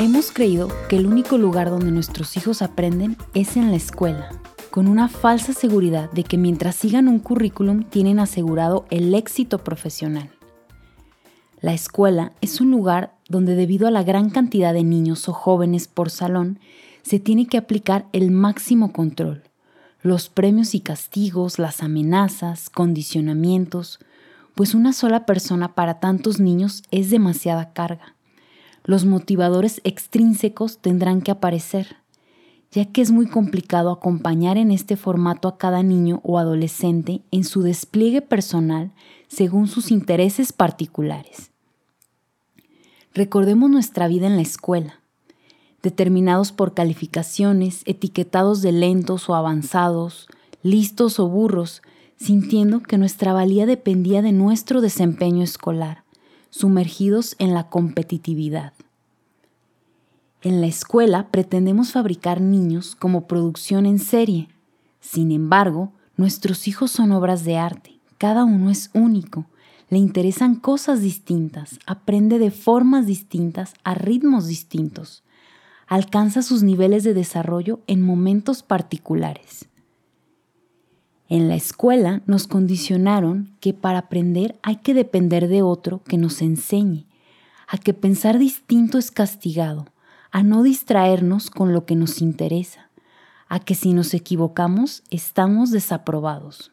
Hemos creído que el único lugar donde nuestros hijos aprenden es en la escuela, con una falsa seguridad de que mientras sigan un currículum tienen asegurado el éxito profesional. La escuela es un lugar donde debido a la gran cantidad de niños o jóvenes por salón, se tiene que aplicar el máximo control. Los premios y castigos, las amenazas, condicionamientos, pues una sola persona para tantos niños es demasiada carga los motivadores extrínsecos tendrán que aparecer, ya que es muy complicado acompañar en este formato a cada niño o adolescente en su despliegue personal según sus intereses particulares. Recordemos nuestra vida en la escuela, determinados por calificaciones, etiquetados de lentos o avanzados, listos o burros, sintiendo que nuestra valía dependía de nuestro desempeño escolar sumergidos en la competitividad. En la escuela pretendemos fabricar niños como producción en serie. Sin embargo, nuestros hijos son obras de arte. Cada uno es único. Le interesan cosas distintas, aprende de formas distintas, a ritmos distintos. Alcanza sus niveles de desarrollo en momentos particulares. En la escuela nos condicionaron que para aprender hay que depender de otro que nos enseñe, a que pensar distinto es castigado, a no distraernos con lo que nos interesa, a que si nos equivocamos estamos desaprobados.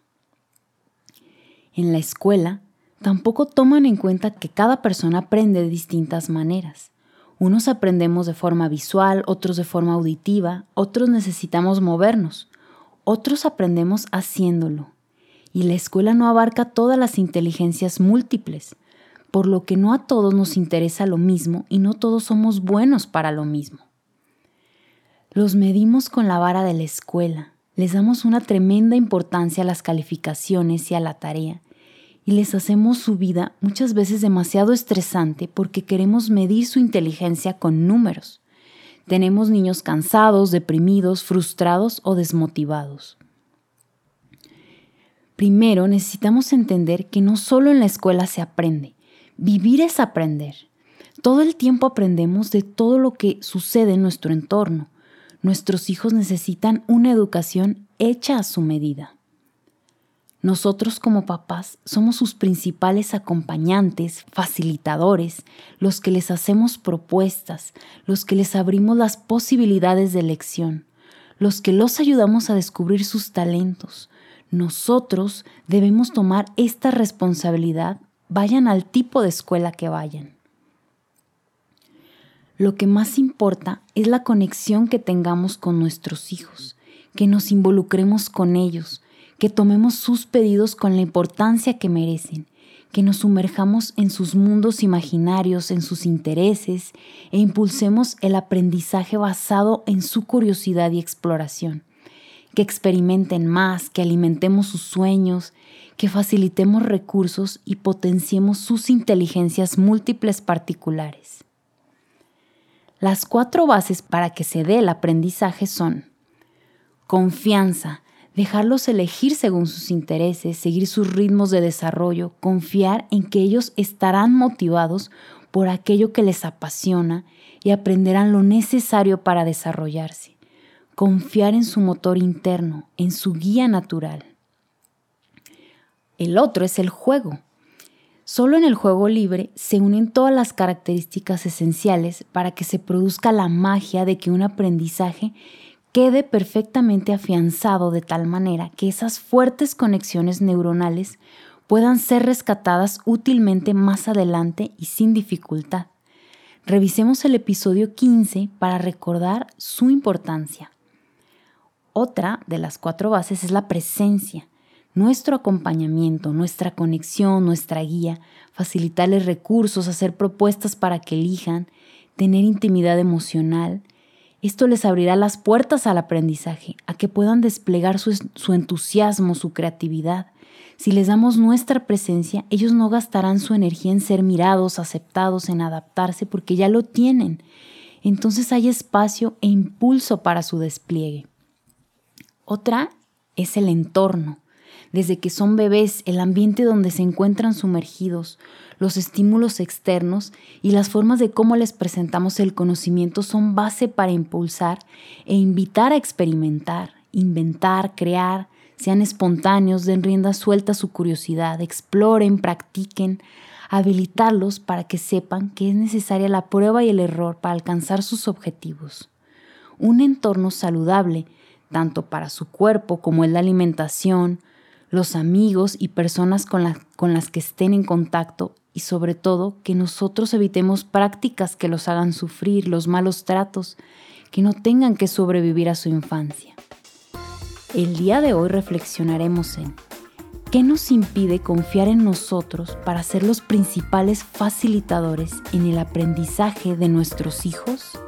En la escuela tampoco toman en cuenta que cada persona aprende de distintas maneras. Unos aprendemos de forma visual, otros de forma auditiva, otros necesitamos movernos, otros aprendemos haciéndolo. Y la escuela no abarca todas las inteligencias múltiples, por lo que no a todos nos interesa lo mismo y no todos somos buenos para lo mismo. Los medimos con la vara de la escuela, les damos una tremenda importancia a las calificaciones y a la tarea, y les hacemos su vida muchas veces demasiado estresante porque queremos medir su inteligencia con números. Tenemos niños cansados, deprimidos, frustrados o desmotivados. Primero necesitamos entender que no solo en la escuela se aprende, vivir es aprender. Todo el tiempo aprendemos de todo lo que sucede en nuestro entorno. Nuestros hijos necesitan una educación hecha a su medida. Nosotros como papás somos sus principales acompañantes, facilitadores, los que les hacemos propuestas, los que les abrimos las posibilidades de elección, los que los ayudamos a descubrir sus talentos. Nosotros debemos tomar esta responsabilidad, vayan al tipo de escuela que vayan. Lo que más importa es la conexión que tengamos con nuestros hijos, que nos involucremos con ellos, que tomemos sus pedidos con la importancia que merecen, que nos sumerjamos en sus mundos imaginarios, en sus intereses e impulsemos el aprendizaje basado en su curiosidad y exploración, que experimenten más, que alimentemos sus sueños, que facilitemos recursos y potenciemos sus inteligencias múltiples particulares. Las cuatro bases para que se dé el aprendizaje son confianza, dejarlos elegir según sus intereses, seguir sus ritmos de desarrollo, confiar en que ellos estarán motivados por aquello que les apasiona y aprenderán lo necesario para desarrollarse. Confiar en su motor interno, en su guía natural. El otro es el juego. Solo en el juego libre se unen todas las características esenciales para que se produzca la magia de que un aprendizaje quede perfectamente afianzado de tal manera que esas fuertes conexiones neuronales puedan ser rescatadas útilmente más adelante y sin dificultad. Revisemos el episodio 15 para recordar su importancia. Otra de las cuatro bases es la presencia, nuestro acompañamiento, nuestra conexión, nuestra guía, facilitarles recursos, hacer propuestas para que elijan, tener intimidad emocional, esto les abrirá las puertas al aprendizaje, a que puedan desplegar su, entusiasmo, su creatividad. Si les damos nuestra presencia, ellos no gastarán su energía en ser mirados, aceptados, en adaptarse, porque ya lo tienen. Entonces hay espacio e impulso para su despliegue. Otra es el entorno. Desde que son bebés, el ambiente donde se encuentran sumergidos, los estímulos externos y las formas de cómo les presentamos el conocimiento son base para impulsar e invitar a experimentar, inventar, crear, sean espontáneos, den rienda suelta a su curiosidad, exploren, practiquen, habilitarlos para que sepan que es necesaria la prueba y el error para alcanzar sus objetivos. Un entorno saludable, tanto para su cuerpo como en la alimentación, los amigos y personas con, las que estén en contacto y sobre todo que nosotros evitemos prácticas que los hagan sufrir, los malos tratos, que no tengan que sobrevivir a su infancia. El día de hoy reflexionaremos en ¿qué nos impide confiar en nosotros para ser los principales facilitadores en el aprendizaje de nuestros hijos?